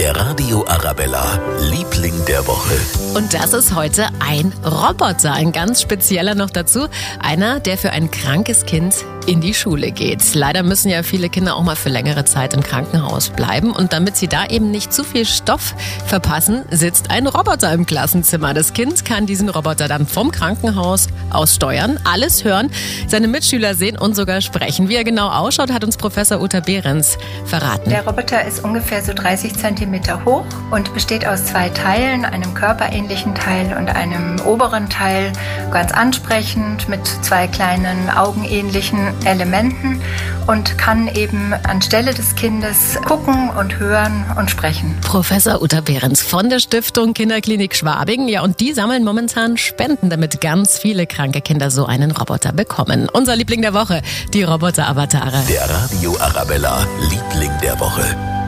Der Radio Arabella, Liebling der Woche. Und das ist heute ein Roboter, ein ganz spezieller noch dazu. Einer, der für ein krankes Kind in die Schule geht. Leider müssen ja viele Kinder auch mal für längere Zeit im Krankenhaus bleiben. Und damit sie da eben nicht zu viel Stoff verpassen, sitzt ein Roboter im Klassenzimmer. Das Kind kann diesen Roboter dann vom Krankenhaus aus steuern, alles hören, seine Mitschüler sehen und sogar sprechen. Wie er genau ausschaut, hat uns Professor Uta Behrens verraten. Der Roboter ist ungefähr so 30 Zentimeter hoch und besteht aus zwei Teilen, einem körperähnlichen Teil und einem oberen Teil, ganz ansprechend mit zwei kleinen augenähnlichen Elementen und kann eben anstelle des Kindes gucken und hören und sprechen. Professor Uta Behrens von der Stiftung Kinderklinik Schwabing. Ja, und die sammeln momentan Spenden, damit ganz viele kranke Kinder so einen Roboter bekommen. Unser Liebling der Woche, die Roboter-Avatare. Der Radio Arabella, Liebling der Woche.